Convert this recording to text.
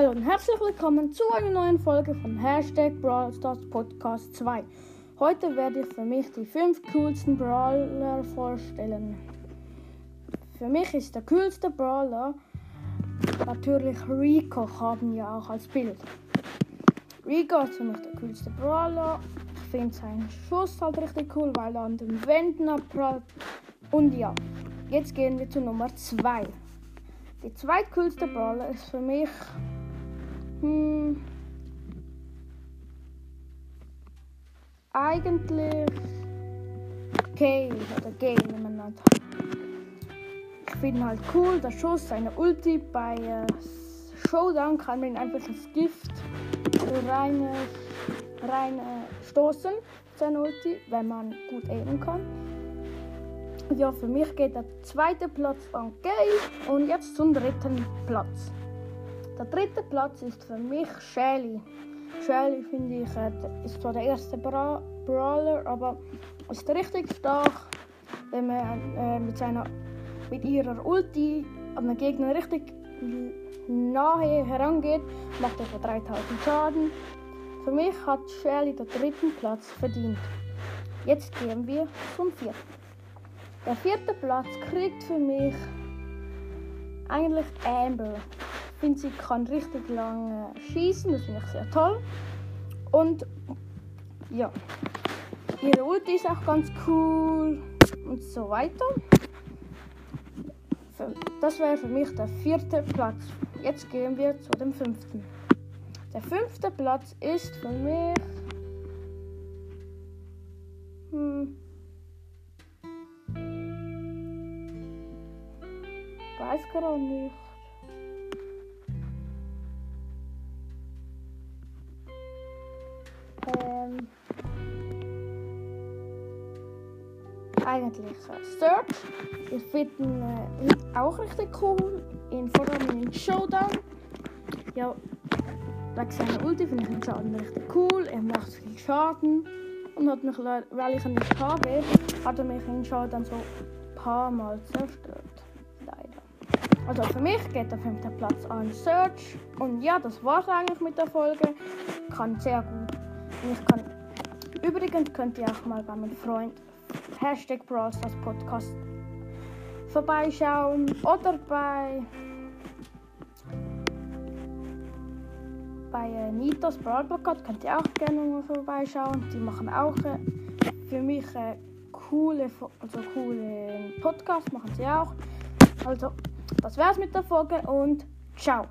Hallo und herzlich willkommen zu einer neuen Folge von Hashtag Brawl Stars Podcast 2. Heute werde ich für mich die fünf coolsten Brawler vorstellen. Für mich ist der coolste Brawler natürlich Rico, haben wir auch als Bild. Rico ist für mich der coolste Brawler. Ich finde seinen Schuss halt richtig cool, weil er an den Wänden abprallt. Und ja, jetzt gehen wir zu Nummer 2. Die zweitcoolste Brawler ist für mich. Hm, eigentlich. Gale oder wie man nennt. Ich finde halt cool, der Schuss, seine Ulti bei äh, Showdown kann man einfach ins Gift rein, rein äh, stoßen, seine Ulti, wenn man gut aimen kann. Ja, für mich geht der zweite Platz an Gale und jetzt zum dritten Platz. Der dritte Platz ist für mich Shelly. Shelly finde ich ist zwar der erste Bra Brawler, aber ist richtig stark, wenn man äh, mit seiner mit ihrer Ulti an den Gegner richtig nahe herangeht, macht etwa 3000 Schaden. Für mich hat Shelly den dritten Platz verdient. Jetzt gehen wir zum vierten. Der vierte Platz kriegt für mich eigentlich Amber. Finde, sie kann richtig lange schießen, das finde ich sehr toll. Und ja, ihre Ulti ist auch ganz cool und so weiter. Das wäre für mich der vierte Platz. Jetzt gehen wir zu dem fünften. Der fünfte Platz ist für mich. Hm, weiß gerade nicht. Ähm, eigentlich äh, Search. Ich finde ihn äh, auch richtig cool. In, vor allem in Showdown. Ja, wegen seiner Ulti finde ich den Schaden richtig cool. Er macht viel Schaden. Und hat mich, weil ich ihn nicht habe, hat er mich in Showdown so ein paar Mal zerstört. Also für mich geht der fünfte Platz an Search. Und ja, das war's eigentlich mit der Folge. Kann sehr gut. Kann. Übrigens könnt ihr auch mal bei meinem Freund Hashtag Brawls das Podcast vorbeischauen. Oder bei bei äh, Nitos Brawl Podcast könnt ihr auch gerne mal vorbeischauen. Die machen auch äh, für mich äh, coole, also coole Podcast machen sie auch. Also das war's mit der Folge und ciao.